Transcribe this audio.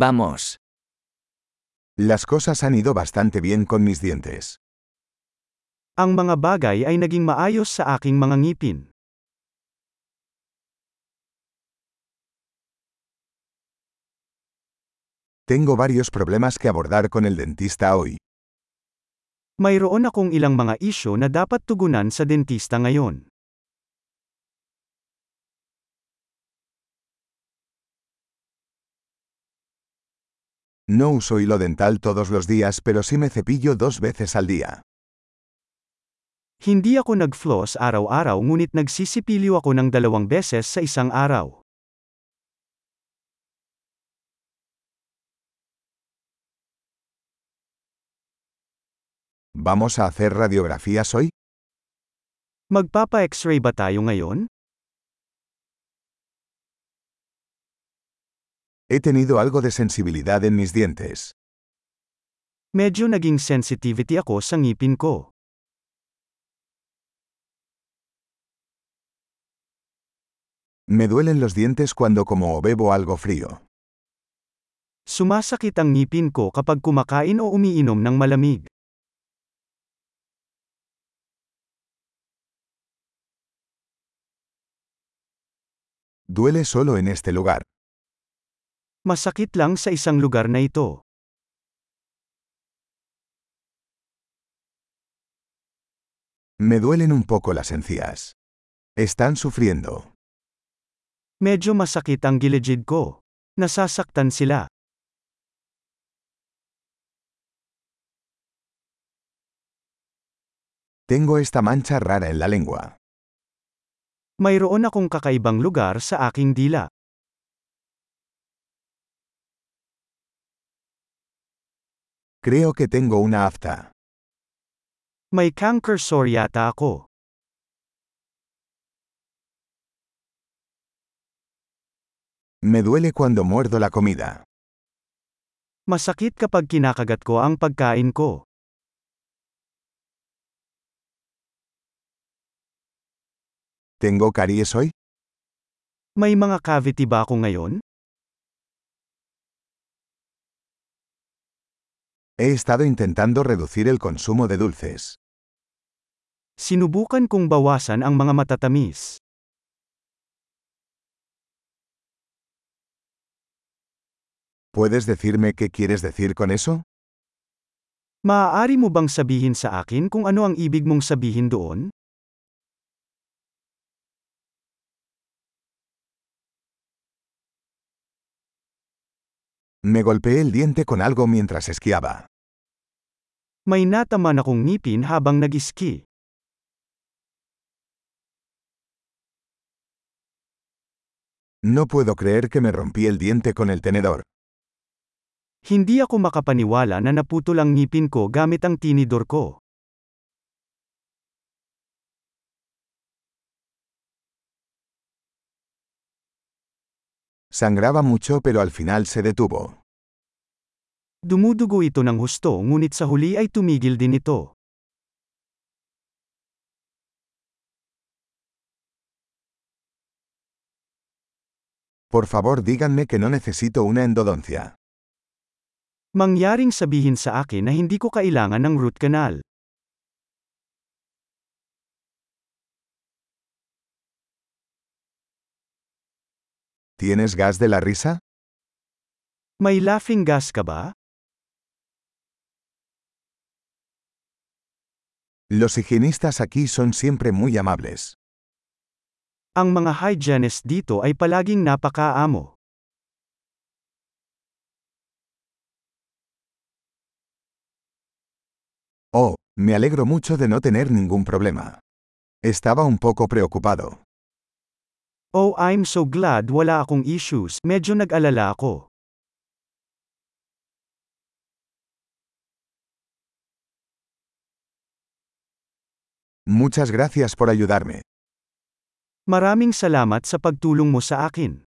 Vamos. Las cosas han ido bastante bien con mis dientes. Ang mga bagay ay naging maayos sa aking mga ngipin. Tengo varios problemas que abordar con el dentista hoy. Mayroon akong ilang mga isyo na dapat tugunan sa dentista ngayon. No uso hilo dental todos los días pero sí me cepillo dos veces al día. Hindi ako nag-floss araw-araw ngunit nagsisipilyo ako ng dalawang beses sa isang araw. ¿Vamos a hacer radiografías hoy? Magpapa-x-ray ba tayo ngayon? He tenido algo de sensibilidad en mis dientes. Medyo naging sensitivity ako sa ngipin ko. Me duelen los dientes cuando como o bebo algo frío. Sumasakit ang ngipin ko kapag kumakain o umiinom ng malamig. Duele solo en este lugar. Masakit lang sa isang lugar na ito. Me duelen un poco las encías. Están sufriendo. Medyo masakit ang gilid ko. Nasasaktan sila. Tengo esta mancha rara en la lengua. Mayroon akong kakaibang lugar sa aking dila. Creo que tengo una afta. May canker sore yata ako. Me duele cuando muerdo la comida. Masakit kapag kinakagat ko ang pagkain ko. ¿Tengo caries hoy? May mga cavity ba ako ngayon? He estado intentando reducir el consumo de dulces. Sinubukan kong bawasan ang mga matatamis. ¿Puedes decirme qué quieres decir con eso? Maaari mo bang sabihin sa akin kung ano ang ibig mong sabihin doon? Me golpeé el diente con algo mientras esquiaba. May nataman akong ngipin habang nag-ski. No puedo creer que me rompí el diente con el tenedor. Hindi ako makapaniwala na naputol ang ngipin ko gamit ang tinidor ko. Sangraba mucho pero al final se detuvo. Dumudugo ito ng husto ngunit sa huli ay tumigil din ito. Por favor díganme que no necesito una endodoncia. Mangyaring sabihin sa akin na hindi ko kailangan ng root canal. ¿Tienes gas de la risa? May laughing gas ka ba? Los higienistas aquí son siempre muy amables. Ang mga hygienist dito ay palaging napakaamo. Oh, me alegro mucho de no tener ningún problema. Estaba un poco preocupado. Oh, I'm so glad wala akong issues. Medyo nag-alala ako. Muchas gracias por ayudarme. Maraming salamat sa pagtulong mo sa akin.